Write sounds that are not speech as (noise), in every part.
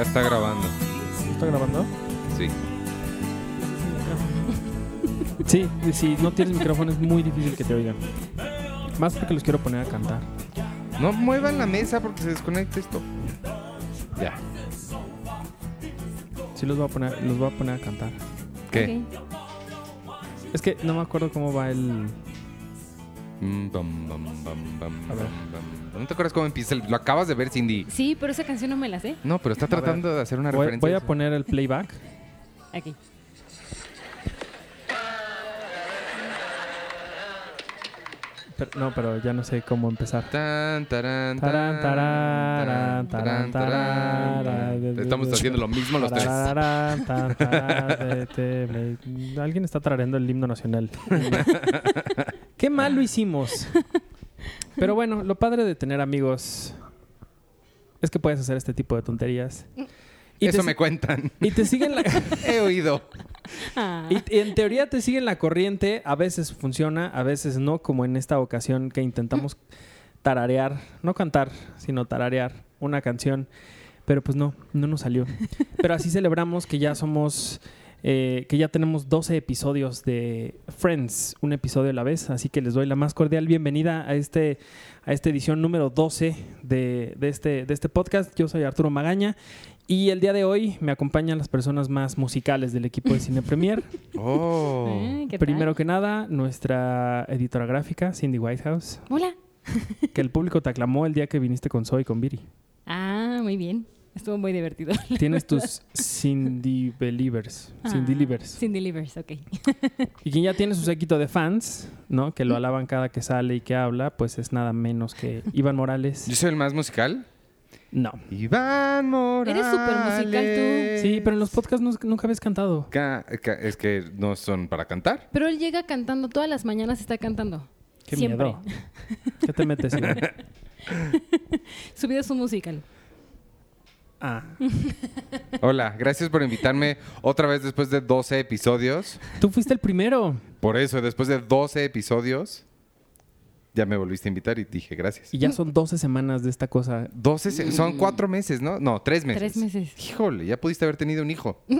Ya está grabando. ¿Está grabando? Sí. Sí, si no tienes micrófono es muy difícil que te oigan. Más porque los quiero poner a cantar. No muevan la mesa porque se desconecta esto. Ya. Sí los voy a poner, los voy a poner a cantar. ¿Qué? Es que no me acuerdo cómo va el. Mm, bam, bam, bam, bam, A ver. ¿No te acuerdas cómo empieza? el- Lo acabas de ver, Cindy. Sí, pero esa canción no me la sé. No, pero está tratando de hacer una Voy, referencia. voy a poner el playback. (laughs) Aquí. Pero- no, pero ya no sé cómo empezar. Tan. Estamos haciendo lo mismo los tres. (laughs) Alguien está tarareando el himno nacional. (laughs) Qué mal lo hicimos. Pero bueno, lo padre de tener amigos es que puedes hacer este tipo de tonterías. Y Eso me cuentan. y te siguen la, (laughs) He oído. Ah, y y en teoría te siguen la corriente, a veces funciona, a veces no, como en esta ocasión que intentamos tararear, no cantar, sino tararear una canción, pero pues no, no nos salió. Pero así celebramos que ya somos, eh, que ya tenemos 12 episodios de Friends, un episodio a la vez, así que les doy la más cordial bienvenida a este a esta edición número 12 de, de este, de este podcast. Yo soy Arturo Magaña y el día de hoy me acompañan las personas más musicales del equipo de (laughs) Cine Premier. Oh. eh, ¿qué tal? Primero que nada, nuestra editora gráfica, Cindy Whitehouse, Hola. que el público te aclamó el día que viniste con Zoe y con Viri. Ah, muy bien. Estuvo muy divertido. (laughs) Tienes tus Cindy Believers, Cindy Ah, Livers. Cindy Livers, ok. Y quien ya tiene su séquito de fans, ¿no? Que lo alaban cada que sale y que habla, pues es nada menos que Iván Morales. ¿Yo soy el más musical? No. Iván Morales. Eres súper musical tú. Sí, pero en los podcasts no- nunca habías cantado. Ca- ca- Es que no son para cantar. Pero él llega cantando, todas las mañanas está cantando. Qué Siempre. miedo. ¿Qué te metes, Iván? (laughs) Su vida es un musical. Ah. (laughs) Hola, gracias por invitarme otra vez después de 12 episodios. Tú fuiste el primero. Por eso, después de 12 episodios, ya me volviste a invitar y dije gracias. Y ya son 12 semanas de esta cosa. 12, se- son cuatro meses, ¿no? No, tres meses. Tres meses. Híjole, ya pudiste haber tenido un hijo. (laughs)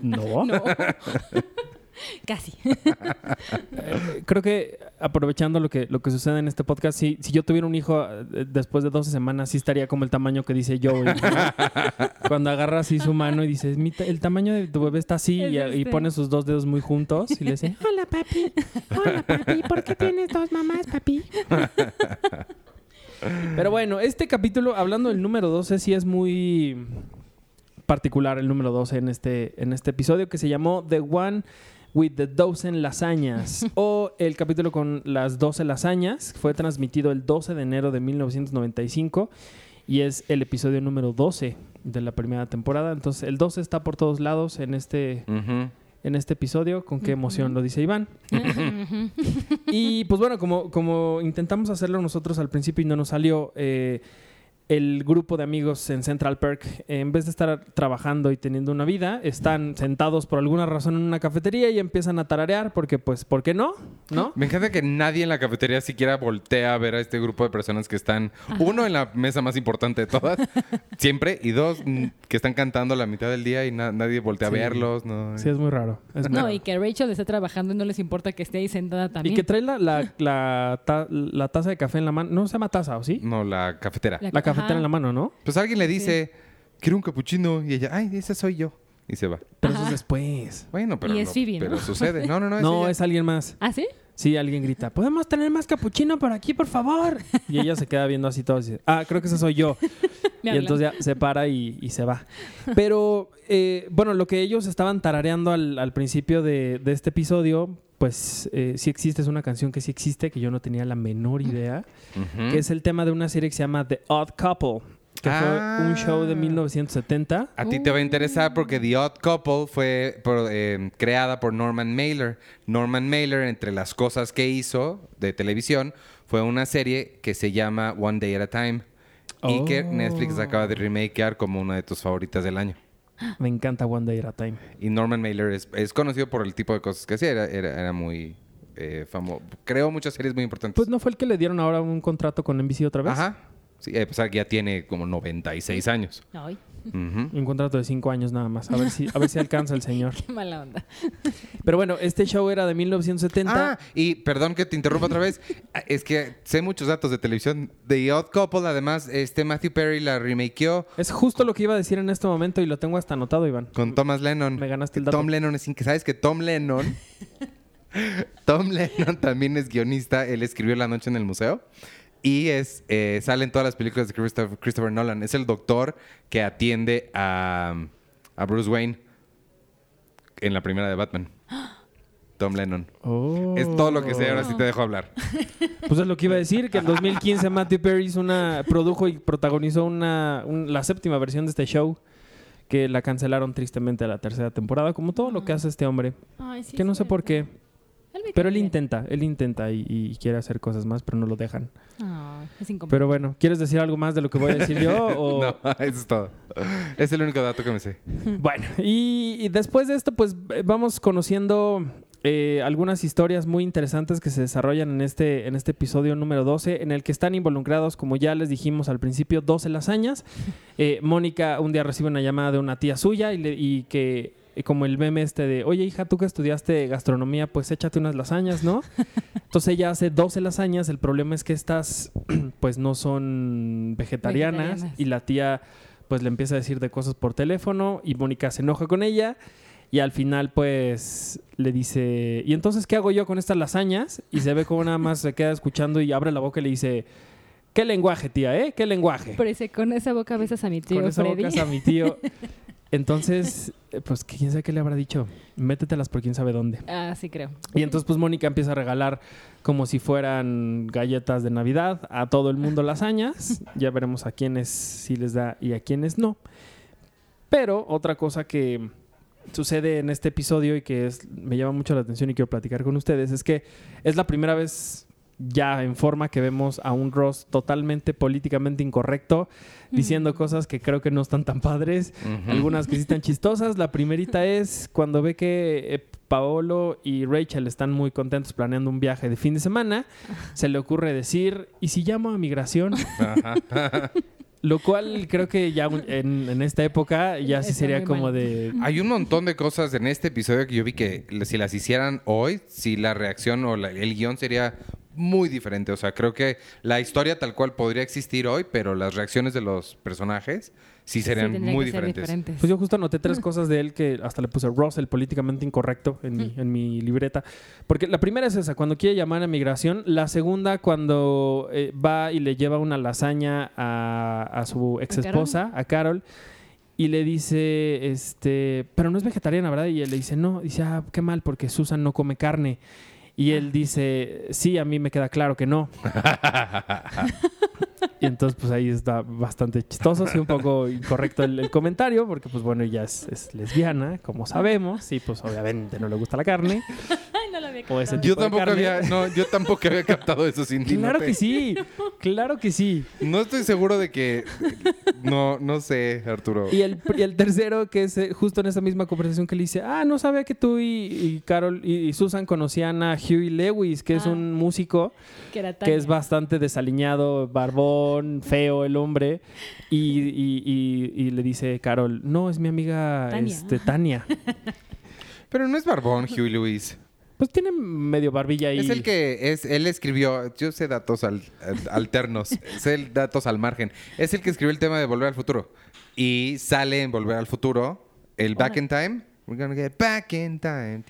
No. No. (laughs) (laughs) Casi. Eh, Creo que aprovechando lo que, lo que sucede en este podcast, si, si yo tuviera un hijo eh, después de 12 semanas, sí estaría como el tamaño que dice yo. Cuando agarra así su mano y dices, "Mi ta- el tamaño de tu bebé está así Es y, y este. pone sus dos dedos muy juntos y le dice, (laughs) hola papi, hola papi, ¿por qué tienes dos mamás papi? Pero bueno, este capítulo, hablando del número 12, sí es muy particular el número 12 en este, en este episodio que se llamó The One with the Dozen Lasañas (laughs) o el capítulo con las 12 lasañas. Fue transmitido el 12 de enero de 1995 y es el episodio número 12 de la primera temporada. Entonces el 12 está por todos lados en este, en este episodio. Con qué emoción lo dice Iván. (laughs) Y pues bueno, como, como intentamos hacerlo nosotros al principio y no nos salió, eh, el grupo de amigos en Central Perk, eh, en vez de estar trabajando y teniendo una vida, están sentados por alguna razón en una cafetería y empiezan a tararear porque, pues, ¿por qué no? ¿No? Me encanta que nadie en la cafetería siquiera voltea a ver a este grupo de personas que están, uno, en la mesa más importante de todas, (laughs) siempre, y dos, que están cantando la mitad del día y na- nadie voltea Sí. a verlos. No. Sí, es muy raro. es muy No, raro. y que Rachel está trabajando y no les importa que esté ahí sentada también. Y que trae la, la, la, ta- la taza de café en la mano. No se llama taza, ¿o sí? No, la cafetera. La- La cafetera Ajá. en la mano, ¿no? Pues alguien le dice, quiero un capuchino, y ella, ay, ese soy yo. Y se va. Pero eso es después. Bueno, pero, Y es no- Phoebe, ¿no? pero sucede. No, no, no. No, ella. es alguien más. ¿Ah, sí? Sí, alguien grita, ¿podemos tener más capuchino por aquí, por favor? Y ella se queda viendo así todo y dice, ah, creo que ese soy yo. (laughs) Me y hablan. entonces ya se para y, y se va. Pero, eh, bueno, lo que ellos estaban tarareando al, al principio de, de este episodio, pues eh, sí existe, es una canción que sí existe, que yo no tenía la menor idea, que es el tema de una serie que se llama The Odd Couple, que Ah. fue un show de 1970. A ti te va a interesar porque The Odd Couple fue por- eh, creada por Norman Mailer. Norman Mailer, entre las cosas que hizo de televisión, fue una serie que se llama One Day at a Time. Y que Oh. Netflix acaba de remakear como una de tus favoritas del año. Me encanta One Day at a Time. Y Norman Mailer es, es conocido por el tipo de cosas que hacía. Era, era, era muy famoso. Creó muchas series muy importantes. Pues no fue el que le dieron ahora un contrato con NBC otra vez. Ajá. Sí, eh, pues ya tiene como 96 años. Ay, Un contrato de cinco años nada más. A ver si, a ver si alcanza el señor. (laughs) qué mala onda. Pero bueno, este show era de 1970. Ah, y perdón que te interrumpa otra vez. (laughs) Es que sé muchos datos de televisión. The Odd Couple, además, este Matthew Perry la remakeó Es justo lo que iba a decir en este momento y lo tengo hasta anotado, Iván. con Thomas Lennon. Me ganaste el dato. Tom Lennon es que ¿Sabes que Tom Lennon... (laughs) Tom Lennon también es guionista. Él escribió La noche en el museo. Y es, eh, sale en todas las películas de Christopher, Christopher Nolan. Es el doctor que atiende a, a Bruce Wayne en la primera de Batman. Tom Lennon. Oh. Es todo lo que sé. Ahora sí te dejo hablar. Pues es lo que iba a decir, que en 2015 Matthew Perry hizo una, produjo y protagonizó una, un- la séptima versión de este show, que la cancelaron tristemente a la tercera temporada, como todo lo que hace este hombre. Ay, sí, que no sé por qué, pero él bien. intenta, él intenta y, y quiere hacer cosas más, pero no lo dejan. Es incómodo. Pero bueno, ¿quieres decir algo más de lo que voy a decir yo? (laughs) o- No, eso es todo. Es el único dato que me sé. (laughs) Bueno, y, y después de esto, pues eh, vamos conociendo eh, algunas historias muy interesantes que se desarrollan en este, en este episodio número 12, en el que están involucrados, como ya les dijimos al principio, 12 lasañas. (laughs) Eh, Mónica un día recibe una llamada de una tía suya y, le- y que, eh, como el meme este de, oye hija, tú que estudiaste gastronomía, pues échate unas lasañas, ¿no? (laughs) Entonces ella hace 12 lasañas, el problema es que estas (clears throat) pues no son vegetarianas, Vegetarianas. y la tía pues le empieza a decir de cosas por teléfono y Mónica se enoja con ella y al final pues le dice, ¿y entonces qué hago yo con estas lasañas? Y se ve como nada más se queda escuchando y abre la boca y le dice, ¿qué lenguaje tía, eh? ¿Qué lenguaje? Pero dice, con esa boca besas a mi tío con esa Freddy. boca es a mi tío. (laughs) Entonces, (laughs) pues quién sabe qué le habrá dicho. Métetelas por quién sabe dónde. Ah, sí creo. Y entonces pues Mónica empieza a regalar como si fueran galletas de Navidad a todo el mundo (laughs) lasañas. Ya veremos a quiénes sí les da y a quiénes no. Pero otra cosa que sucede en este episodio y que es- me llama mucho la atención y quiero platicar con ustedes es que es la primera vez ya en forma que vemos a un Ross totalmente políticamente incorrecto diciendo cosas que creo que no están tan padres algunas que sí están chistosas. La primerita es cuando ve que eh, Paolo y Rachel están muy contentos planeando un viaje de fin de semana, se le ocurre decir, ¿y si llamo a migración? Lo cual creo que ya en, en esta época ya sí Está sería como mal. de... Hay un montón de cosas en este episodio que yo vi que si las hicieran hoy, si la reacción o la- el guion sería muy diferente. O sea, creo que la historia tal cual podría existir hoy, pero las reacciones de los personajes sí serían muy diferentes. Pues yo justo anoté tres cosas de él que hasta le puse Ross, el políticamente incorrecto, en mi, en mi libreta. Porque la primera es esa, cuando quiere llamar a migración. La segunda, cuando eh, va y le lleva una lasaña a, a su ex esposa, a Carol, y le dice, este, pero no es vegetariana, ¿verdad? Y él le dice, no. Dice, ah, qué mal, porque Susan no come carne. Y él dice, sí, a mí me queda claro que no. (laughs) Y entonces, pues ahí está bastante chistoso, sí, un poco incorrecto el, el comentario, porque, pues bueno, ella es, es lesbiana, como sabemos, y pues obviamente no le gusta la carne. Ay, no la había O ese. Yo de tampoco carne. había, no, yo tampoco había captado eso sin Claro que sí, claro que sí. No estoy seguro de que no, no sé, Arturo. Y el, y el tercero, que es eh, justo en esa misma conversación que le dice, ah, no sabía que tú y, y Carol y, y Susan conocían a Huey Lewis, que es Ah. un músico Que era que es bastante desaliñado, barbón, feo el hombre, y, y- y- y le dice Carol, no, es mi amiga Tania. este, Tania. (laughs) Pero no es barbón, Huey Lewis. Pues tiene medio barbilla ahí. Es el que es, él escribió, yo sé datos al- al- alternos, (laughs) sé datos al margen. Es el que escribió el tema de Volver al Futuro. Y sale en Volver al Futuro, el Back in Time. We're gonna get back in time.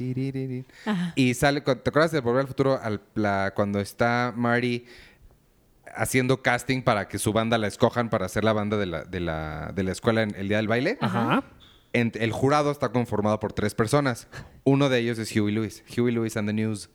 Y sale, ¿te acuerdas de Volver al Futuro al- la- cuando está Marty haciendo casting para que su banda la escojan para hacer la banda de la, de la, de la escuela en el día del baile? Ajá. En- el jurado está conformado por tres personas. Uno de ellos es Huey Lewis. Huey Lewis and the News.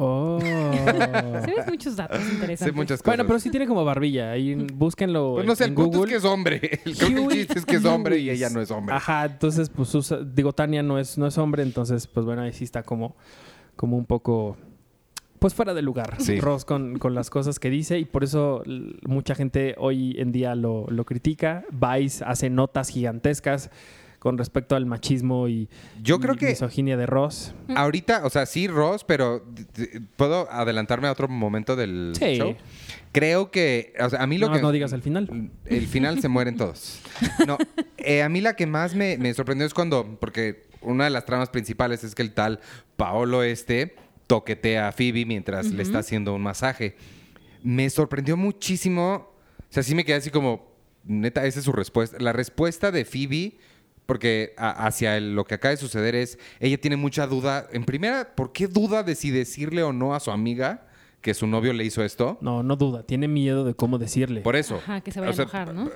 Oh. (laughs) Sabes muchos datos interesantes. Sé muchas cosas. bueno, pero sí tiene como barbilla. Ahí búsquenlo Pues no sé, en el punto Google. es que es hombre. (laughs) El, creo que el Huey chiste es que es hombre y ella no es hombre. Ajá, entonces, pues, usa- digo, Tania no es, no es hombre, entonces, pues bueno, ahí sí está como, como un poco, pues fuera de lugar, Sí. Ross, con, con las cosas que dice, y por eso mucha gente hoy en día lo, lo critica. Vice hace notas gigantescas con respecto al machismo y, Yo creo y que misoginia de Ross. ahorita, o sea, sí, Ross, pero puedo adelantarme a otro momento del Sí. show. Creo que, o sea, a mí lo más que no digas el final. El final se mueren todos. No, eh, a mí la que más me, me sorprendió es cuando, porque una de las tramas principales es que el tal Paolo este toquetea a Phoebe mientras le está haciendo un masaje. Me sorprendió muchísimo. O sea, sí me quedé así como, neta, esa es su respuesta. La respuesta de Phoebe, porque a- hacia el- lo que acaba de suceder es, ella tiene mucha duda. En primera, ¿por qué duda de si decirle o no a su amiga que su novio le hizo esto? No, no duda. Tiene miedo de cómo decirle. Por eso. Ajá, que se vaya a enojar, ¿no?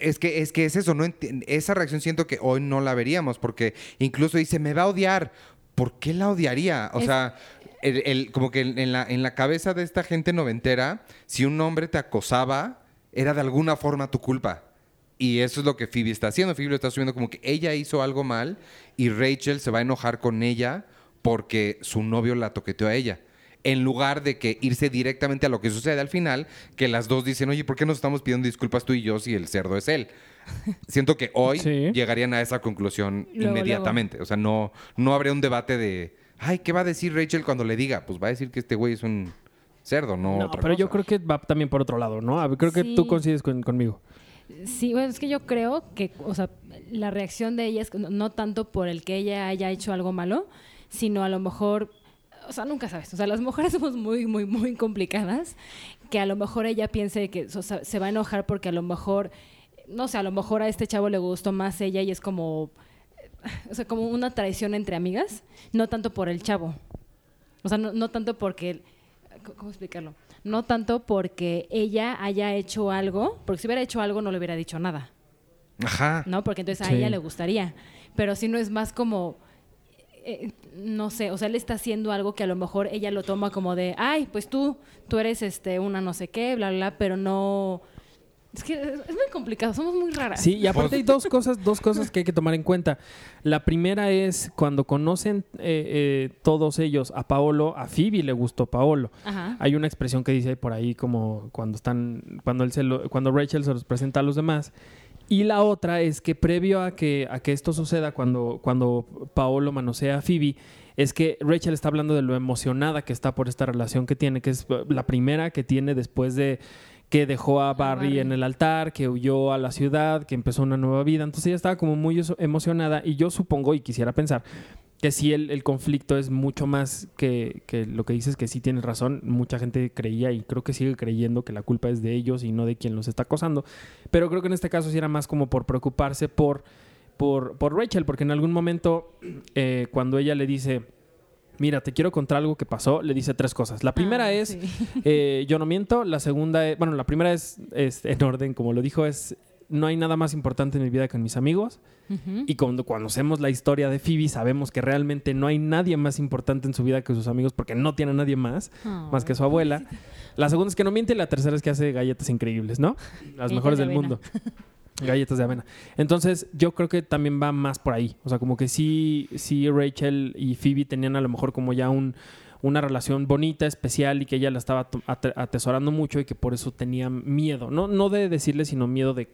Es que, es que es eso, no esa reacción siento que hoy no la veríamos, porque incluso dice, me va a odiar. ¿Por qué la odiaría? O Es- sea, el- el- como que en la, en la cabeza de esta gente noventera, si un hombre te acosaba, era de alguna forma tu culpa. Y eso es lo que Phoebe está haciendo. Phoebe lo está asumiendo como que ella hizo algo mal y Rachel se va a enojar con ella porque su novio la toqueteó a ella. En lugar de que irse directamente a lo que sucede al final, que las dos dicen, oye, ¿por qué nos estamos pidiendo disculpas tú y yo si el cerdo es él? (laughs) Siento que hoy Sí. llegarían a esa conclusión Luego, inmediatamente. O sea, no, no habría un debate de, ay, ¿qué va a decir Rachel cuando le diga? Pues va a decir que este güey es un cerdo, no, No, otra pero yo creo que va también por otro lado, ¿no? Creo que tú coincides con- conmigo. Sí, bueno, es que yo creo que, o sea, la reacción de ella es no tanto por el que ella haya hecho algo malo, sino a lo mejor, o sea, nunca sabes. O sea, las mujeres (laughs) somos muy, muy, muy complicadas, que a lo mejor ella piense que o sea, se va a enojar porque a lo mejor, no sé, a lo mejor a este chavo le gustó más ella y es como, o sea, como una traición entre amigas, no tanto por el chavo. O sea, no, no tanto porque... ¿Cómo explicarlo? No tanto porque ella haya hecho algo, porque si hubiera hecho algo no le hubiera dicho nada, Ajá. ¿no? Porque entonces a Sí. ella le gustaría. Pero si no es más como, eh, no sé, o sea, él está haciendo algo que a lo mejor ella lo toma como de, ay, pues tú, tú eres este una no sé qué, bla, bla, bla, pero no... Es que es muy complicado, somos muy raras. Sí, y aparte hay dos cosas, dos cosas que hay que tomar en cuenta. La primera es cuando conocen eh, eh, todos ellos a Paolo, a Phoebe le gustó Paolo. Ajá. Hay una expresión que dice por ahí como cuando están, cuando él se lo- cuando Rachel se los presenta a los demás. Y la otra es que previo a que, a que esto suceda, cuando, cuando Paolo manosea a Phoebe, es que Rachel está hablando de lo emocionada que está por esta relación que tiene, que es eh, la primera que tiene después de que dejó a Barry, Barry. en el altar, que huyó a la ciudad, que empezó una nueva vida. Entonces ella estaba como muy emocionada y yo supongo y quisiera pensar que sí el, el conflicto es mucho más que, que lo que dices que sí tienes razón. Mucha gente creía y creo que sigue creyendo que la culpa es de ellos y no de quien los está acosando. Pero creo que en este caso sí era más como por preocuparse por, por, por Rachel, porque en algún momento eh, cuando ella le dice, mira, te quiero contar algo que pasó, le dice tres cosas. La primera Ah, es, sí. eh, yo no miento. La segunda es, bueno, la primera es, es en orden, como lo dijo, es, no hay nada más importante en mi vida que en mis amigos. Y cuando conocemos la historia de Phoebe, sabemos que realmente no hay nadie más importante en su vida que sus amigos, porque no tiene a nadie más, más que su abuela. La segunda es que no miente y la tercera es que hace galletas increíbles, ¿no? Las mejores de del avena. mundo. Galletas de avena. Entonces, yo creo que también va más por ahí. O sea, como que sí, sí Rachel y Phoebe tenían a lo mejor como ya un, una relación bonita, especial y que ella la estaba atesorando mucho y que por eso tenía miedo. No, no de decirle, sino miedo de,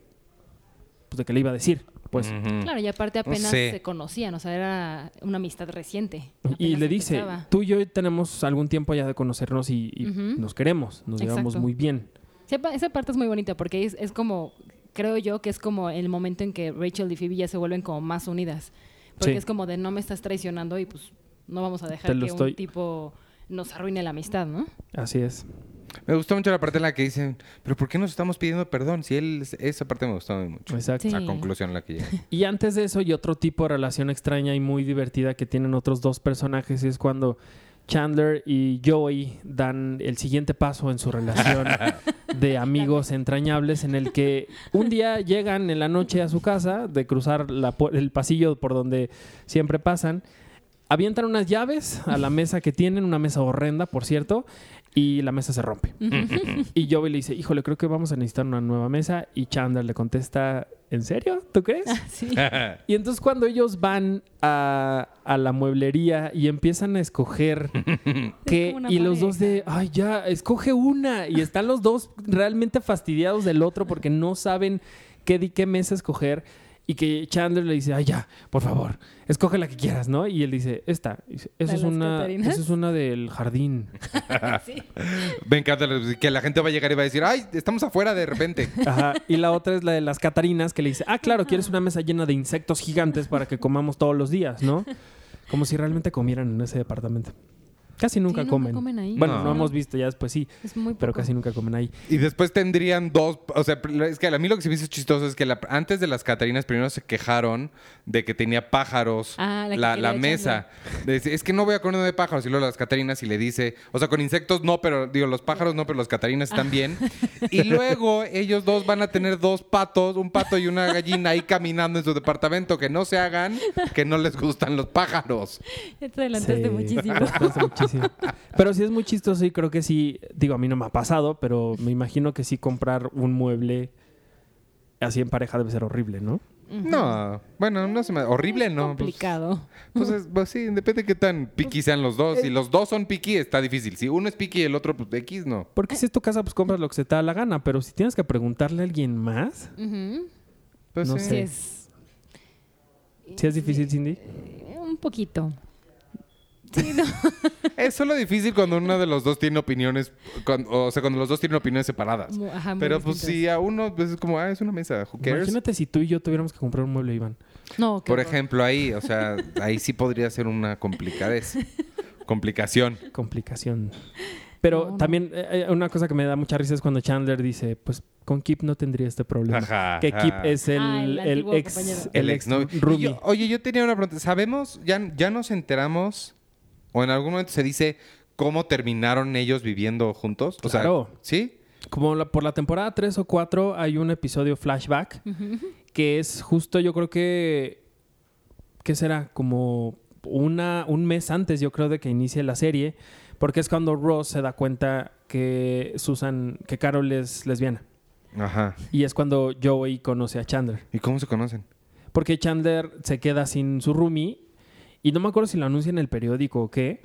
pues, de que le iba a decir. Pues. Claro, y aparte apenas se conocían, o sea, era una amistad reciente. Y le dice, empezaba. tú y yo tenemos algún tiempo ya de conocernos y, nos queremos, nos llevamos muy bien. Sí, esa parte es muy bonita porque es, es como, creo yo que es como el momento en que Rachel y Phoebe ya se vuelven como más unidas. Porque Sí. es como de no me estás traicionando y pues no vamos a dejar que estoy- un tipo nos arruine la amistad, ¿no? Así es. Me gustó mucho la parte en la que dicen, pero ¿por qué nos estamos pidiendo perdón? Si él, esa parte me gustó mucho. Exacto. Sí. La conclusión a la que llegué. (laughs) Y antes de eso, y otro tipo de relación extraña y muy divertida que tienen otros dos personajes es cuando Chandler y Joey dan el siguiente paso en su relación (laughs) de amigos entrañables en el que un día llegan en la noche a su casa de cruzar la pu- el pasillo por donde siempre pasan, avientan unas llaves a la mesa que tienen, una mesa horrenda, por cierto, y la mesa se rompe. Y Joey le dice, híjole, creo que vamos a necesitar una nueva mesa. Y Chandler le contesta, ¿en serio? ¿Tú crees? Sí. (laughs) Y entonces cuando ellos van a, a la mueblería y empiezan a escoger (laughs) que y los dos de, ay ya, escoge una y están los dos realmente fastidiados del otro porque no saben qué di qué mesa escoger Y que Chandler le dice, ay, ya, por favor, escoge la que quieras, ¿no? Y él dice, esta. Dice, Esa ¿De es una, esa es una del jardín. (laughs) Sí. Me encanta que la gente va a llegar y va a decir, ay, estamos afuera de repente. (laughs) Ajá. Y la otra es la de las Catarinas, que le dice, ah, claro, quieres una mesa llena de insectos gigantes para que comamos todos los días, ¿no? Como si realmente comieran en ese departamento. Casi nunca Sí, nunca comen. ahí. Bueno, no. No. hemos visto, ya después sí, Es muy pero casi nunca comen ahí. Y después tendrían dos, o sea, es que a mí lo que se me hizo chistoso es que la- antes de las Catarinas primero se quejaron de que tenía pájaros Ah, la mesa. Dice, es que no voy a comer de pájaros y luego las Catarinas y le dice, o sea, con insectos no, pero digo, los pájaros no, pero las Catarinas están bien. (laughs) Y luego ellos dos van a tener dos patos, un pato y una gallina ahí caminando en su departamento, que no se hagan, que no les gustan los pájaros. Ya te adelantaste Sí, muchísimo. Pero sí es muy chistoso y creo que sí, digo, a mí no me ha pasado, pero me imagino que sí comprar un mueble así en pareja debe ser horrible, ¿no? No, bueno, no se me... Horrible, Es ¿no? Pues- complicado. Pues, es- pues sí, depende de qué tan piqui sean los dos. Si los dos son piqui, está difícil. Si uno es piqui y el otro, pues X, no. Porque si es tu casa, pues compras lo que se te da la gana, pero si tienes que preguntarle a alguien más. Pues No sí. Sé. es ¿sí es difícil, Cindy? eh, un poquito. Sí, no. (laughs) Es solo difícil cuando uno de los dos tiene opiniones, o sea, cuando los dos tienen opiniones separadas. Mu- ajá, muy Pero pues si a uno pues, es como, ah, es una mesa, who cares? Imagínate si tú y yo tuviéramos que comprar un mueble, Iván. No, qué Por horror. ejemplo, ahí, o sea, ahí sí podría ser una complicadez. (laughs) Complicación. Complicación. Pero No, no. también eh, eh, una cosa que me da mucha risa es cuando Chandler dice, pues con Kip no tendría este problema. Ajá, que Kip ajá. es el, Ah, el ex, compañero. El ex novio. roomie. Oye, yo tenía una pregunta. ¿Sabemos, ya, ya nos enteramos, o en algún momento se dice cómo terminaron ellos viviendo juntos? O Claro. sea, ¿sí? Como la- por la temporada 3 o 4 hay un episodio flashback que es justo yo creo que ¿qué será? Como una un mes antes yo creo de que inicie la serie, porque es cuando Ross se da cuenta que Susan que Carol es lesbiana Ajá. y es cuando Joey conoce a Chandler, ¿Y cómo se conocen? porque Chandler se queda sin su roomie y no me acuerdo si lo anuncia en el periódico o qué,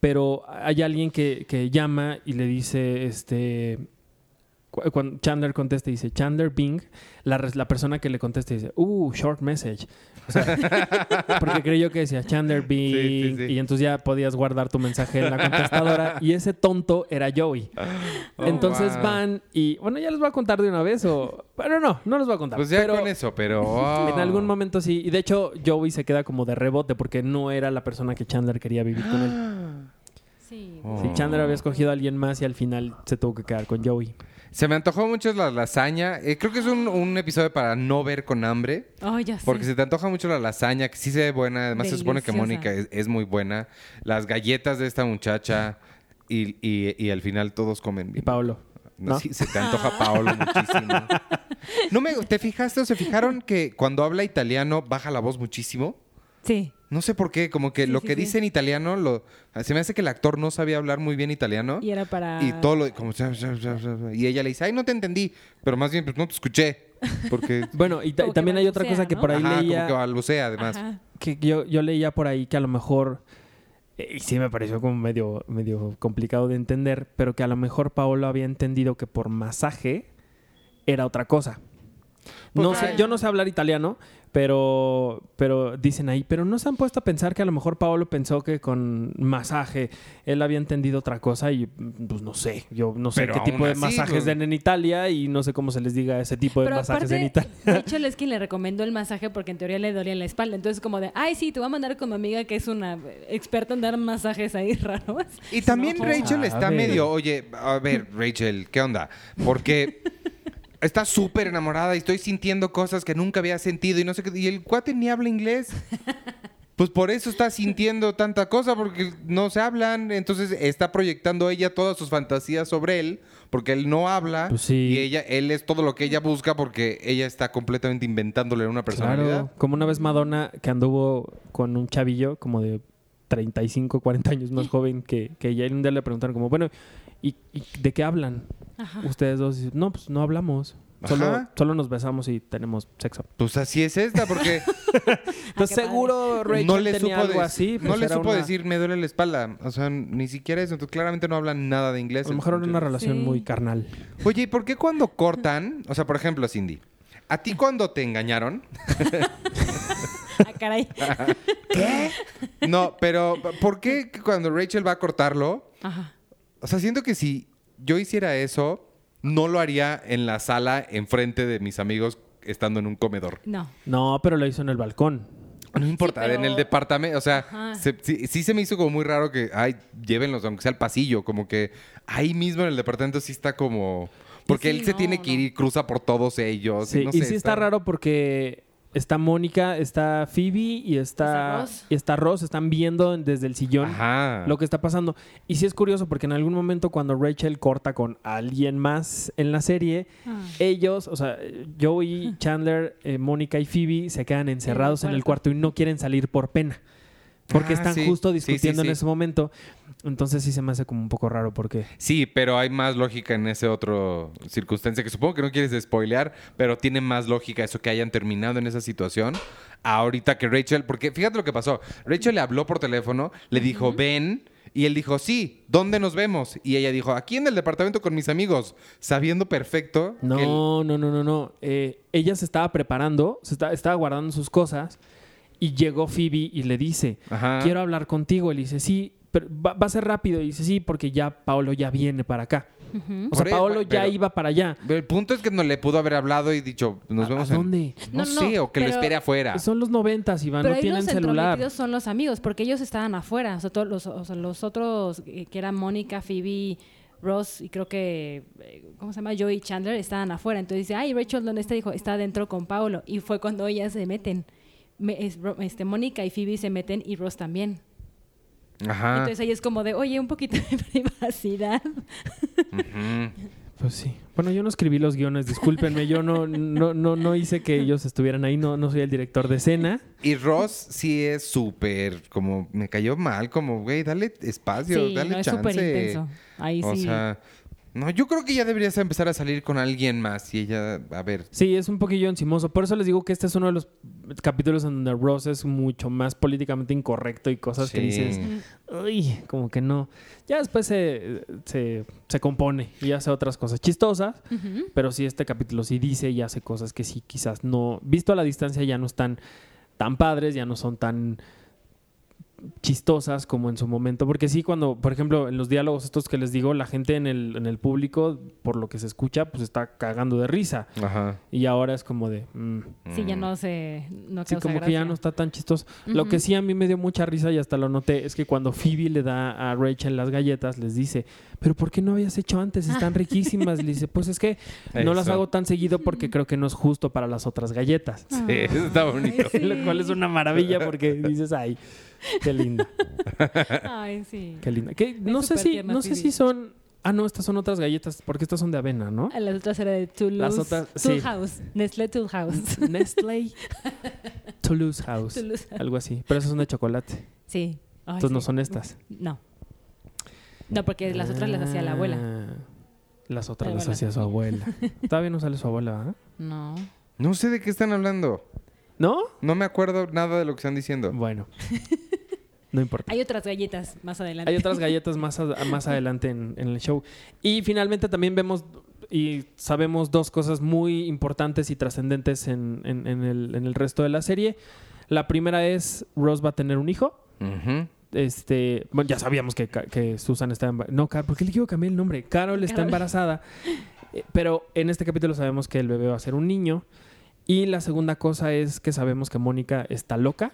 pero hay alguien que, que llama y le dice, este, cuando Chandler contesta y dice, Chandler Bing, la, la persona que le contesta dice, uh, short message. O sea, (laughs) porque creyó que decía Chandler Bing Sí, sí, sí. y entonces ya podías guardar tu mensaje en la contestadora y ese tonto era Joey. Oh, entonces wow. van y, bueno, ya les voy a contar de una vez o... Pero no, no les voy a contar. Pues ya pero, con eso, pero... oh. en algún momento sí. Y de hecho, Joey se queda como de rebote porque no era la persona que Chandler quería vivir con él. (gasps) Sí. Oh. Sí, Chandler había escogido a alguien más y al final se tuvo que quedar con Joey. Se me antojó mucho la lasaña. Eh, creo que es un, un episodio para no ver con hambre. Oh, ya sé. Porque se te antoja mucho la lasaña, que sí se ve buena. Además, se supone que. Mónica es, es muy buena. Las galletas de esta muchacha. Y, y- y al final todos comen Y bien. Paolo. No, ¿no? sí, se te antoja Paolo muchísimo. (laughs) ¿No me, ¿Te fijaste o se fijaron que cuando habla italiano baja la voz muchísimo? Sí. No sé por qué, como que Sí, lo sí, que sí. dice en italiano, lo, se me hace que el actor no sabía hablar muy bien italiano. Y era para... Y todo lo como y ella le dice, "Ay, no te entendí", pero más bien pues no te escuché, porque (laughs) Bueno, y, ta- también hay otra cosa que por ahí Ajá, leía, como que balbucea además. Ajá. que yo, yo leía por ahí que a lo mejor, eh, y sí me pareció como medio, medio complicado de entender, pero que a lo mejor Paolo había entendido que por masaje era otra cosa. No sé, yo no sé hablar italiano, pero, pero dicen ahí, pero no se han puesto a pensar que a lo mejor Paolo pensó que con masaje él había entendido otra cosa y pues no sé, yo no sé Pero qué tipo de así, masajes pues- den en Italia y no sé cómo se les diga ese tipo de Pero masajes aparte, en Italia. Rachel es quien le recomendó el masaje porque en teoría le dolía en la espalda. Entonces como de, ay, sí, te voy a mandar con mi amiga que es una experta en dar masajes ahí (laughs) raros. Y también No. Rachel está medio, oye, a ver, Rachel, ¿qué onda? Porque está súper enamorada y estoy sintiendo cosas que nunca había sentido y no sé qué. Y el cuate ni habla inglés. (laughs) Pues por eso está sintiendo tanta cosa, porque no se hablan. Entonces está proyectando ella todas sus fantasías sobre él, porque él no habla. Pues sí. Y ella, él es todo lo que ella busca, porque ella está completamente inventándole una personalidad. Claro, como una vez Madonna que anduvo con un chavillo como de 35, 40 años más (laughs) joven que, que ella y un día le preguntaron como, bueno, ¿y, y de qué hablan Ajá. ustedes dos? Y dice, no, pues no hablamos. Solo, solo nos besamos y tenemos sexo. Pues así es esta, porque Entonces (laughs) qué seguro Rachel no le tenía supo, algo no pues le era supo una- decir me duele la espalda. O sea, ni siquiera eso. Entonces, claramente no hablan nada de inglés. A lo mejor era una relación Sí. muy carnal. Oye, ¿y por qué cuando cortan? O sea, por ejemplo, Cindy. ¿A ti cuando te engañaron? (laughs) Ah, caray. (laughs) No, pero ¿por qué cuando Rachel va a cortarlo? Ajá. O sea, siento que si yo hiciera eso, no lo haría en la sala enfrente de mis amigos estando en un comedor. No. No, pero lo hizo en el balcón. No importa, pero- en el departamento, o sea, se- sí, sí se me hizo como muy raro que, ay, llévenlos, aunque sea al pasillo, como que ahí mismo en el departamento sí está como... Porque Sí, él se no, tiene que ir y cruza por todos ellos. Sí, no y sé, sí está raro porque está Mónica, está Phoebe y está, Está Ross. y está Ross. Están viendo desde el sillón Ajá. lo que está pasando. Y sí es curioso porque en algún momento cuando Rachel corta con alguien más en la serie, Ah. ellos, o sea, Joey, (laughs) Chandler, eh, Mónica y Phoebe se quedan encerrados en el cuarto y no quieren salir por pena. Porque Ah, están sí. justo Sí, sí, discutiendo sí. en ese momento. Entonces sí se me hace como un poco raro porque... Sí, pero hay más lógica en ese otro circunstancia que supongo que no quieres spoilear, pero tiene más lógica eso que hayan terminado en esa situación ahorita que Rachel, porque fíjate lo que pasó. Rachel le habló por teléfono, le dijo, ven, y él dijo, sí, ¿dónde nos vemos? Y ella dijo, aquí en el departamento con mis amigos, sabiendo perfecto No, que él- no, no, no, no. Eh, ella se estaba preparando, se está- estaba guardando sus cosas y llegó Phoebe y le dice, Ajá. quiero hablar contigo. Y le dice, sí, pero va, va a ser rápido. Y dice, sí, porque ya Paolo ya viene para acá. Ujú. O sea, Paolo pero- ya iba para allá. Pero el punto es que no le pudo haber hablado y dicho, nos ¿A- vemos a en... dónde? No, No, no, sé, o que lo espere afuera. Son los noventas, Iván, Pero no ahí tienen los celular. son los amigos, porque ellos estaban afuera. O sea, todos los, o sea, los otros, eh, que eran Mónica, Phoebe, Ross y creo que, eh, ¿cómo se llama? Joey Chandler estaban afuera. Entonces dice, ay, Rachel, ¿dónde está? Dijo, está adentro con Paulo. Y fue cuando ellas se meten. Me- es- este, Mónica y Phoebe se meten y Ross también. Ajá. Entonces ahí es como de, oye, un poquito de (laughs) privacidad. Pues sí. Bueno, yo no escribí los guiones, discúlpenme. Yo no, no, no, no hice que ellos estuvieran ahí. No, no soy el director de escena. Y Ross sí es súper, como me cayó mal, como, güey, dale espacio, sí, dale no, es chance. súper intenso. Ahí O sí. sea, no, yo creo que ya deberías empezar a salir con alguien más y ella, a ver. Sí, es un poquillo encimoso. Por eso les digo que este es uno de los capítulos en donde Ross es mucho más políticamente incorrecto y cosas que dices, uy, como que no. Ya después se, se, se compone y hace otras cosas chistosas, pero sí este capítulo sí dice y hace cosas que sí quizás no, visto a la distancia ya no están tan padres, ya no son tan chistosas como en su momento. Porque sí, cuando, por ejemplo, en los diálogos estos que les digo, la gente en el, en el público, por lo que se escucha, pues está cagando de risa. Ajá. Y ahora es como de... mm, Sí, ya no se no Sí, como que ya no está tan chistoso. Lo que sí a mí me dio mucha risa y hasta lo noté es que cuando Phoebe le da a Rachel las galletas, les dice, pero ¿por qué no habías hecho antes? (laughs) Están riquísimas. le dice, pues es que no las hago tan seguido porque creo que no es justo para las otras galletas. Sí, eso está bonito. Sí. (laughs) Lo cual es una maravilla porque (laughs) dices, ay, qué linda, Ay, sí. qué linda. Que no sé si, no sé si son... Ah, no, estas son otras galletas porque estas son de avena, ¿no? A Las otras era de Toulouse. Las otras- sí. House. Nestlé Tool House. (laughs) Nestlé Toulouse House, Toulouse. algo así. Pero esas son de chocolate. Sí. Ay, Entonces no son estas. No. No, porque las otras las hacía la abuela. Ah, Las otras La las abuela. hacía su abuela. (laughs) Todavía no sale su abuela, ¿verdad? No. No sé de qué están hablando. ¿No? No me acuerdo nada de lo que están diciendo. Bueno. No importa. Hay otras galletas más adelante. Hay otras galletas más, a- más adelante en, en el show. Y finalmente también vemos y sabemos dos cosas muy importantes y trascendentes en, en- en el, en el resto de la serie. La primera es Ross va a tener un hijo. Este, bueno, ya sabíamos que, Susan está embarazada. No, Car- ¿por qué le quiero cambiar el nombre? Carol está Carol. embarazada. Eh, Pero en este capítulo sabemos que el bebé va a ser un niño. Y la segunda cosa es que sabemos que Mónica está loca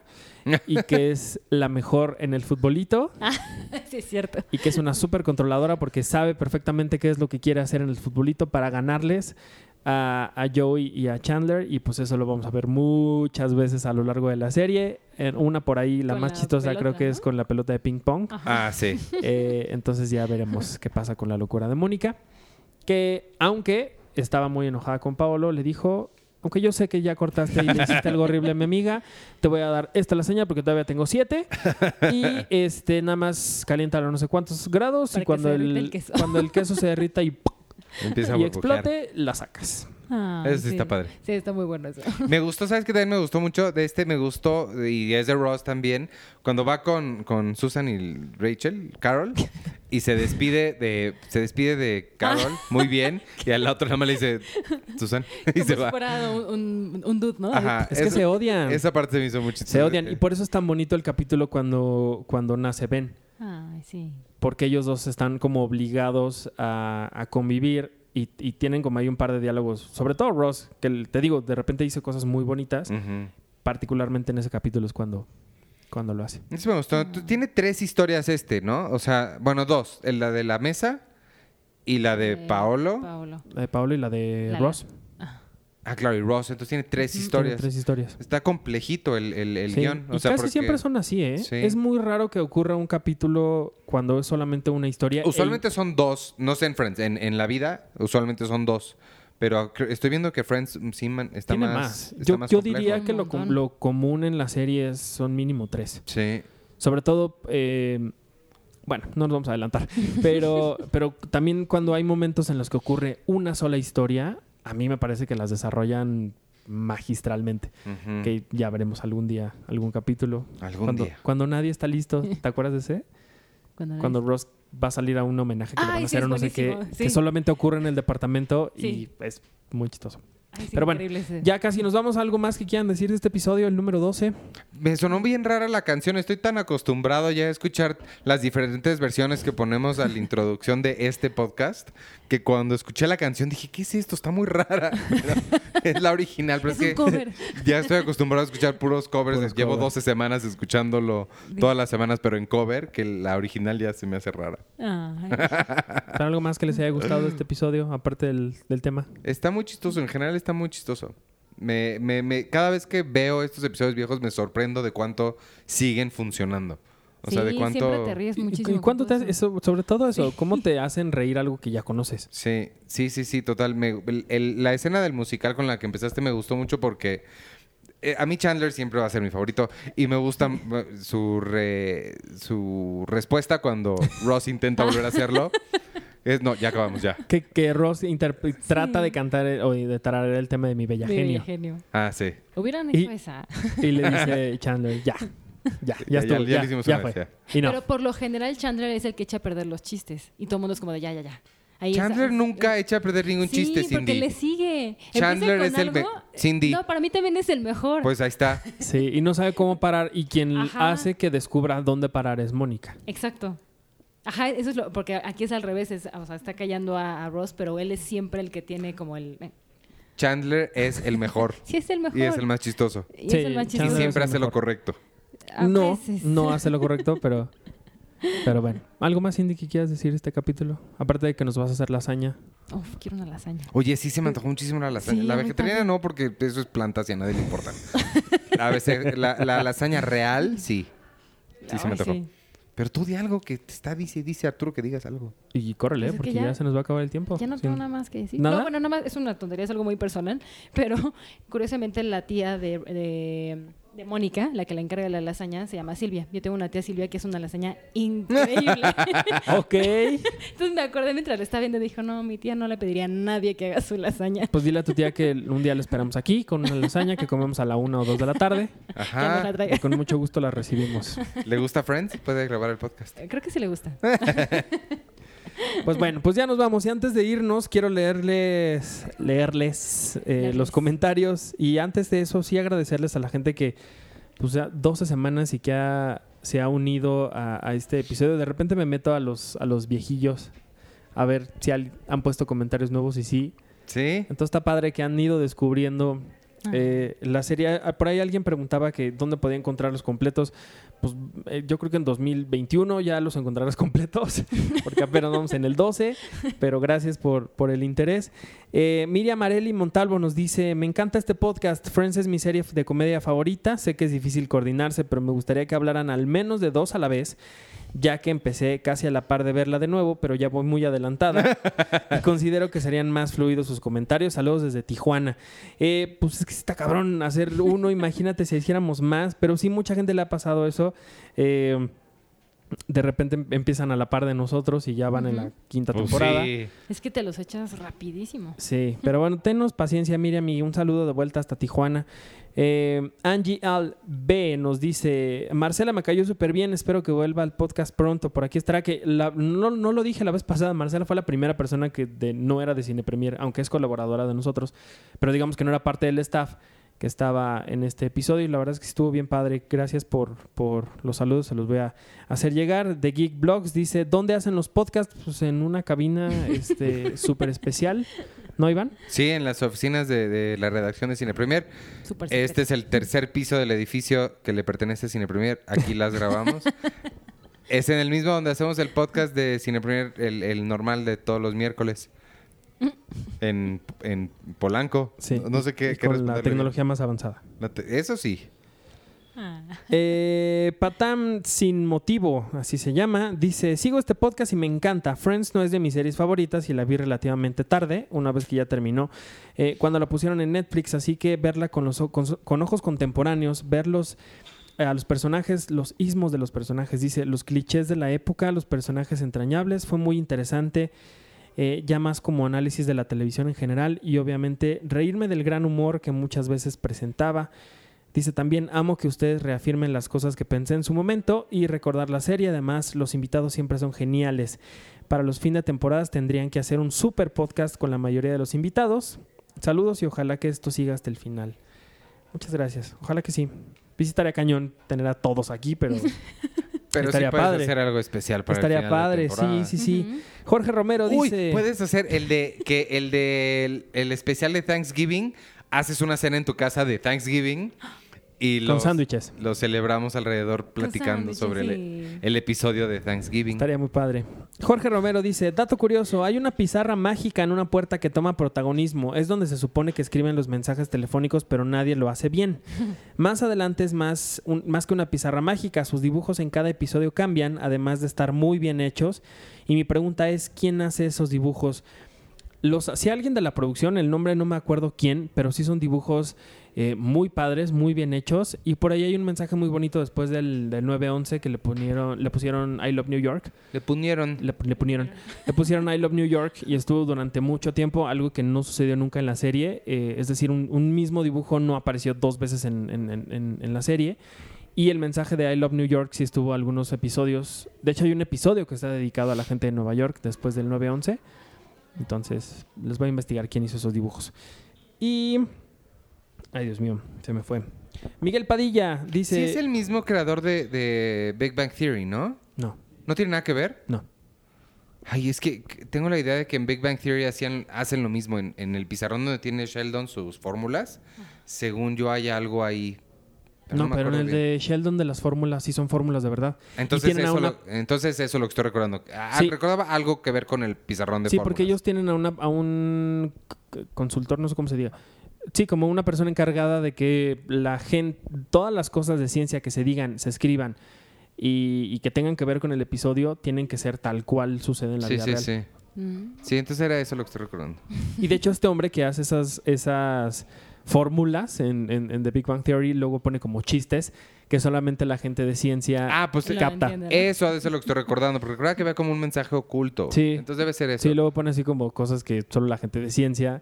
y (laughs) que es la mejor en el futbolito (laughs) sí, es cierto. y que es una súper controladora porque sabe perfectamente qué es lo que quiere hacer en el futbolito para ganarles a, a Joey y a Chandler y pues eso lo vamos a ver muchas veces a lo largo de la serie. En una por ahí, la Con más la chistosa creo que ¿no? es con la pelota de ping pong. Ajá. Ah, sí. (laughs) Eh, entonces ya veremos qué pasa con la locura de Mónica. Que aunque estaba muy enojada con Paolo, le dijo, aunque yo sé que ya cortaste y le hiciste algo horrible a mi amiga, te voy a dar esta la señal porque todavía tengo siete. Y este nada más caliéntalo a no sé cuántos grados Para y cuando el, el queso. cuando el queso se derrita y, (laughs) Empieza a y burbujear. explote, la sacas. Ay, Eso sí está padre. Sí, está muy bueno eso. (laughs) Me gustó, ¿sabes qué también me gustó mucho? De este me gustó, y es de Ross también, cuando va con, con Susan y Rachel, Carol, (laughs) y se despide de se despide de Carol (laughs) muy bien y al otro nada más le dice Susan y Como se si va. fuera un, un, un dude, ¿no? Ajá, Es que se odian. Esa parte se me hizo mucho Se odian. Y por eso es tan bonito el capítulo cuando, cuando nace Ben. Ay, sí. Porque ellos dos están como obligados a, a convivir y, y tienen como ahí un par de diálogos. Sobre todo Ross, que te digo, de repente dice cosas muy bonitas. Particularmente en ese capítulo es cuando, cuando lo hace. Eso me gustó. Tú- Tiene tres historias este, ¿no? O sea, bueno, dos. El- La de la mesa y la de Paolo. Paolo. La de Pablo y la de La- Ross. Ah, claro, y Ross. Entonces tiene tres Tiene historias. Tres historias. Está complejito el, el, el Sí, guion. O y sea, casi porque siempre son así, ¿eh? Sí. Es muy raro que ocurra un capítulo cuando es solamente una historia. Usualmente son dos. No sé en Friends. En, en la vida, usualmente son dos. Pero estoy viendo que Friends mm, sí man- está Tiene más. más. está Yo, más yo diría que lo, lo común en las series son mínimo tres. Sí. Sobre todo, eh, bueno, no nos vamos a adelantar, (laughs) pero, pero también cuando hay momentos en los que ocurre una sola historia, a mí me parece que las desarrollan magistralmente. Que ya veremos algún día, algún capítulo. Algún cuando, día. cuando nadie está listo, (laughs) ¿te acuerdas de ese? Cuando, Cuando Ross va a salir a un homenaje que le van Ay, a sí, hacer o no sé qué, que sí. solamente ocurre en el departamento Sí. y es muy chistoso. Ay, Pero bueno, ese. Ya casi nos vamos a algo más que quieran decir de este episodio, el número 12. Me sonó bien rara la canción. Estoy tan acostumbrado ya a escuchar las diferentes versiones que ponemos a la (laughs) introducción de este podcast que cuando escuché la canción dije, ¿qué es esto? Está muy rara. (laughs) Es la original, pero es, Es un que cover. (laughs) ya estoy acostumbrado a escuchar puros covers. Puros Llevo covers. 12 semanas escuchándolo todas las semanas, pero en cover, que la original ya se me hace rara. Ay. ¿Pero algo más que les haya gustado de este episodio, aparte del, del tema? Está muy chistoso, en general está muy chistoso. Me, me, me- cada vez que veo estos episodios viejos me sorprendo de cuánto siguen funcionando. O sea, de cuánto... siempre te ríes ¿Y- muchísimo. ¿Y, cuánto te hace, eso, sobre todo eso, cómo te hacen reír algo que ya conoces? Sí, sí, sí, sí, total. Me- el- el- la escena del musical con la que empezaste me gustó mucho porque eh, a mí Chandler siempre va a ser mi favorito y me gusta su, re- su respuesta cuando Ross intenta volver a hacerlo. (laughs) Es, no, ya acabamos, ya. Que, que Ross interp- trata de cantar eh, o de tararear el tema de mi bella Mi bella genio. genio. Ah, sí. Hubieran Y- hecho esa. Y le dice (laughs) Chandler, ya, ya, ya, Ya- estuvo, ya- ya ya, le hicimos ya una, fue. Y no, Pero por lo general Chandler es el que echa a perder los chistes. Y todo el mundo es como de ya, ya, ya. Ahí Chandler es- nunca echa a perder ningún sí, chiste, porque Cindy. le sigue. Chandler es el algo- Cindy. No, para mí también es el mejor. Pues ahí está. sí, y no sabe cómo parar. Y quien Ajá. hace que descubra dónde parar es Mónica. Exacto. Ajá, eso es lo... Porque aquí es al revés. es- o sea, está callando a, a Ross, pero él es siempre el que tiene como el... eh, Chandler es el mejor (laughs) Sí, es el mejor. y es el más chistoso. Y Sí, es el más Y chistoso. siempre es el hace lo correcto. A no, veces. no (laughs) hace lo correcto, pero, pero bueno. ¿Algo más, Cindy, que quieras decir de este capítulo? Aparte de que nos vas a hacer lasaña. Uf, quiero una lasaña. Oye, sí se me antojó muchísimo la lasaña. Sí, la vegetariana no, porque eso es plantas y a nadie le importa. A veces la, la lasaña real, sí. Sí se me antojó. sí. Pero tú di algo que te está, dice, dice Arturo que digas algo. Y córrele, Pues es que porque ya- ya, se nos va a acabar el tiempo. Ya no Sí. tengo nada más que decir. ¿Nada? No, bueno, nada más es una tontería, es algo muy personal. (laughs) Pero curiosamente la tía de, de, de Mónica, la que le encarga la lasaña, se llama Silvia. Yo tengo una tía Silvia que es una lasaña increíble. (laughs) Ok. Entonces me acordé mientras la estaba viendo, dijo, no, mi tía no le pediría a nadie que haga su lasaña. Pues dile a tu tía que un día la esperamos aquí con una lasaña que comemos a la una o dos de la tarde. La Ajá. Y con mucho gusto la recibimos. ¿Le gusta Friends? Puede grabar el podcast. Creo que sí le gusta. (laughs) Pues bueno, pues ya nos vamos. Y antes de irnos, quiero leerles, leerles eh, Leerles. los comentarios. Y antes de eso, sí agradecerles a la gente que, pues ya 12 semanas y que ha- se ha unido a, a este episodio. De repente me meto a los, a los viejillos a ver si han puesto comentarios nuevos y sí. ¿Sí? Entonces está padre que han ido descubriendo eh, la serie. ah, Por ahí alguien preguntaba que dónde podía encontrar los completos. Pues eh, yo creo que en 2021 ya los encontrarás (laughs) completos, porque apenas vamos en el 12, pero gracias por, por el interés. Eh, Miriam Marelli Montalvo nos dice, me encanta este podcast, Friends es mi serie de comedia favorita, sé que es difícil coordinarse, pero me gustaría que hablaran al menos de dos a la vez, ya que empecé casi a la par de verla de nuevo, pero ya voy muy adelantada (laughs) y considero que serían más fluidos sus comentarios. Saludos desde Tijuana. Eh, pues es que está cabrón hacer uno, (laughs) imagínate si hiciéramos más, pero sí mucha gente le ha pasado eso. Eh, de repente em- empiezan a la par de nosotros y ya van en la quinta Pues temporada. sí. Es que te los echas rapidísimo. Sí, pero bueno, tenos paciencia, Miriam, y un saludo de vuelta hasta Tijuana. Eh, Angie Al B nos dice: Marcela me cayó súper bien, espero que vuelva al podcast pronto. Por aquí estará que la- no, no lo dije la vez pasada. Marcela fue la primera persona que de- no era de Cine Premier, aunque es colaboradora de nosotros, pero digamos que no era parte del staff que estaba en este episodio y la verdad es que estuvo bien padre. Gracias por, por los saludos, se los voy a hacer llegar. The Geek Blogs dice, ¿dónde hacen los podcasts? Pues en una cabina este (laughs) súper especial. ¿No, Iván? Sí, en las oficinas de, de la redacción de Cine Premier. Súper Este es el tercer piso del edificio que le pertenece a Cine Premier. Aquí las grabamos. (laughs) es en el mismo donde hacemos el podcast de Cine Premier, el, el normal de todos los miércoles. En, en Polanco. Sí. No, sé qué, Y qué con la tecnología más avanzada. Te- Eso sí. (laughs) Eh, Patam Sin Motivo, así se llama, dice, sigo este podcast y me encanta. Friends no es de mis series favoritas y la vi relativamente tarde, una vez que ya terminó, eh, cuando la pusieron en Netflix, así que verla con ojos contemporáneos, verlos eh, a los personajes, los ismos de los personajes, dice, los clichés de la época, los personajes entrañables, fue muy interesante. eh, ya más como análisis de la televisión en general y obviamente reírme del gran humor que muchas veces presentaba. Dice también, amo que ustedes reafirmen las cosas que pensé en su momento y recordar la serie. Además, los invitados siempre son geniales. Para los fin de temporadas tendrían que hacer un super podcast con la mayoría de los invitados. Saludos y ojalá que esto siga hasta el final. Muchas gracias. Ojalá que sí. Visitaría cañón tener a todos aquí, pero (laughs) Pero Estaría sí puedes padre. hacer algo especial para el estaría de padre. Sí, temporada. sí, sí. Ujú. Jorge Romero Uy, dice... puedes hacer el de que el de el, el especial de Thanksgiving, haces una cena en tu casa de Thanksgiving y Con los- sándwiches. Lo celebramos alrededor platicando sobre el, episodio de Thanksgiving. Estaría muy padre. Jorge Romero dice, dato curioso, hay una pizarra mágica en una puerta que toma protagonismo. Es donde se supone que escriben los mensajes telefónicos, pero nadie lo hace bien. (laughs) Más adelante es más, un- más que una pizarra mágica. Sus dibujos en cada episodio cambian, además de estar muy bien hechos. Y mi pregunta es, ¿quién hace esos dibujos? Los, si alguien de la producción, el nombre no me acuerdo quién, pero sí son dibujos eh, muy padres, muy bien hechos. Y por ahí hay un mensaje muy bonito después del, del 9-11 que le, pusieron, le pusieron I Love New York. Le punieron. Le, le pusieron, le pusieron I Love New York y estuvo durante mucho tiempo, algo que no sucedió nunca en la serie. Eh, es decir, un, un mismo dibujo no apareció dos veces en, en- en- en- en la serie. Y el mensaje de I Love New York sí estuvo algunos episodios. De hecho, hay un episodio que está dedicado a la gente de Nueva York después del 9-11. Entonces, les voy a investigar quién hizo esos dibujos. Y... Ay, Dios mío, se me fue. Miguel Padilla dice... Sí, es el mismo creador de, de Big Bang Theory, ¿no? No, ¿No tiene nada que ver? no. Ay, es que tengo la idea de que en Big Bang Theory hacían, hacen lo mismo. En, en el pizarrón donde tiene Sheldon sus fórmulas, según yo hay algo ahí. No, pero en el bien. de Sheldon de las fórmulas sí son fórmulas de verdad. Entonces eso, una- lo, entonces eso lo que estoy recordando. Ah, Sí. Recordaba algo que ver con el pizarrón de Sí, fórmulas. porque ellos tienen a, una, a un consultor, no sé cómo se diga. Sí, como una persona encargada de que la gente, todas las cosas de ciencia que se digan, se escriban y, y que tengan que ver con el episodio, tienen que ser tal cual sucede en la Sí, vida sí, real. sí. Mm. Sí, entonces era eso lo que estoy recordando. Y de hecho, este hombre que hace esas, esas fórmulas en, en- en The Big Bang Theory, luego pone como chistes que solamente la gente de ciencia Ah, pues capta. entiende, ¿no? eso ha de ser lo que estoy recordando, porque recuerda que ve como un mensaje oculto. Sí. Entonces debe ser eso. Sí, luego pone así como cosas que solo la gente de ciencia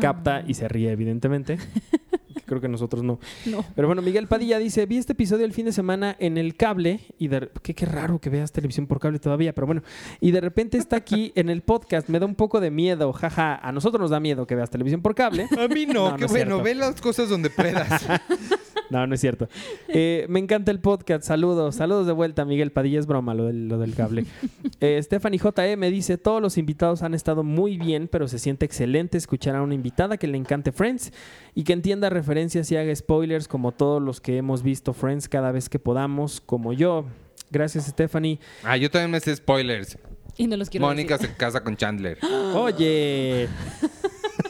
capta y se ríe, evidentemente. (laughs) Creo que nosotros no. No. Pero bueno, Miguel Padilla dice, vi este episodio el fin de semana en el cable y de... Qué, qué raro que veas televisión por cable todavía, pero bueno. Y de repente está aquí (laughs) en el podcast, me da un poco de miedo, jaja. A nosotros nos da miedo que veas televisión por cable. A mí no, No, (laughs) no qué bueno, ve las cosas donde puedas. (laughs) No, no es cierto. Eh, me encanta el podcast. Saludos. Saludos de vuelta, Miguel Padilla. Es broma lo del, lo del cable. Eh, Stephanie JM dice, todos los invitados han estado muy bien, pero se siente excelente escuchar a una invitada que le encante Friends y que entienda referencias y haga spoilers como todos los que hemos visto Friends cada vez que podamos, como yo. Gracias, Stephanie. ah, yo también me sé spoilers. Y no los quiero Mónica decir. se casa con Chandler. (gasps) Oye,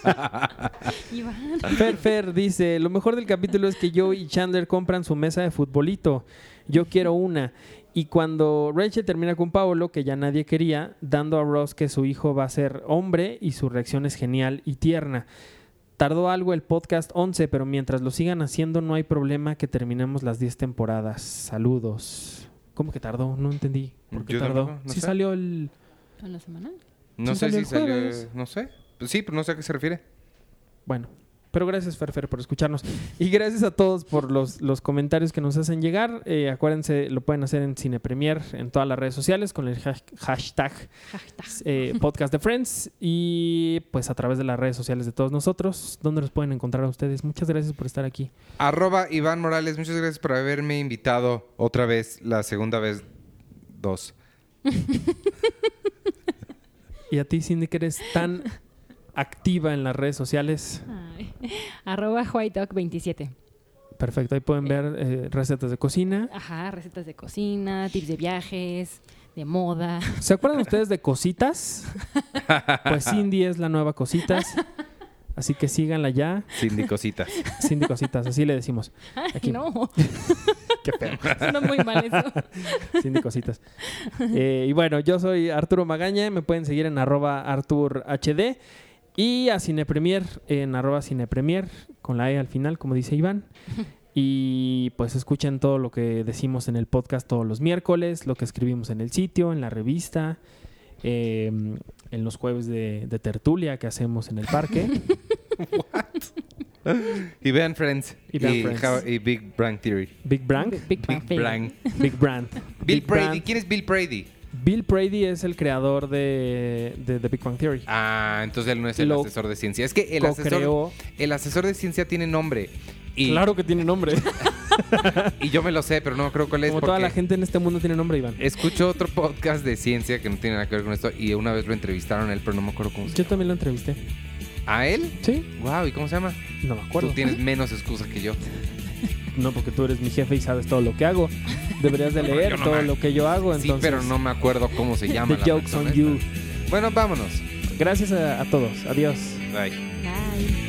(laughs) Iván. Fer Fer dice, lo mejor del capítulo es que Joe y Chandler compran su mesa de futbolito. Yo quiero una. Y cuando Rachel termina con Paolo, que ya nadie quería, dando a Ross que su hijo va a ser hombre y su reacción es genial y tierna. Tardó algo el podcast 11, pero mientras lo sigan haciendo no hay problema que terminemos las 10 temporadas. Saludos. ¿Cómo que tardó? No entendí. ¿Por qué Yo tardó? tampoco, no sí sé. salió el... ¿En la semana? No Sí sé salió si el salió. jueves. No sé. Pues sí, pero no sé a qué se refiere. Bueno, pero gracias, Ferfer, por escucharnos. Y gracias a todos por los, los comentarios que nos hacen llegar. Eh, acuérdense, lo pueden hacer en Cine Premier, en todas las redes sociales, con el hash- hashtag Hashtag. eh, Podcast de Friends. Y pues a través de las redes sociales de todos nosotros, donde los pueden encontrar a ustedes. Muchas gracias por estar aquí. Arroba Iván Morales, muchas gracias por haberme invitado otra vez, la segunda vez, dos. (laughs) Y a ti, Cindy, que eres tan activa en las redes sociales. Ay. (laughs) Arroba WhiteDog27. Perfecto, ahí pueden ver eh, recetas de cocina. Ajá, recetas de cocina, tips de viajes, de moda. (laughs) ¿Se acuerdan ustedes de Cositas? (laughs) Pues Cindy es la nueva Cositas. Así que síganla ya. Cindy Cositas. Cindy Cositas, así le decimos. Ay, Aquí. no, Qué feo. suena muy mal eso. Cindy Cositas. Eh, y bueno, yo soy Arturo Magaña. Me pueden seguir en arroba ArturHD. Y a Cine Premier en arroba Cine Premier, con la E al final, como dice Iván. (laughs) Y pues escuchen todo lo que decimos en el podcast todos los miércoles, lo que escribimos en el sitio, en la revista, eh, en los jueves de, de tertulia que hacemos en el parque. (laughs) Y vean Friends. Y vean Friends. How- y Big Bang Theory. Big Brand. Big Bang Big. Bang. Big Brand. Bill Big Brady. Brand. ¿Quién es Bill Brady? Bill Brady es el creador de, de The Big Bang Theory. Ah, entonces él no es el Lo asesor de ciencia. Es que el asesor, el asesor de ciencia tiene nombre. Y, Claro que tiene nombre. (laughs) y yo me lo sé, pero no creo cuál es. Como toda la gente en este mundo tiene nombre, Iván. Escucho otro podcast de ciencia que no tiene nada que ver con esto y una vez lo entrevistaron a él, pero no me acuerdo cómo se Yo llama. también lo entrevisté. ¿A él? ¿Sí? Wow, ¿y cómo se llama? No me acuerdo. Tú tienes menos excusa que yo. No, porque tú eres mi jefe y sabes todo lo que hago. Deberías de (laughs) leer no todo me- lo que yo hago. Entonces, sí, pero no me acuerdo cómo se (laughs) llama. The la joke's on you. Bueno, vámonos. Gracias a, a todos. Adiós. Bye. Bye.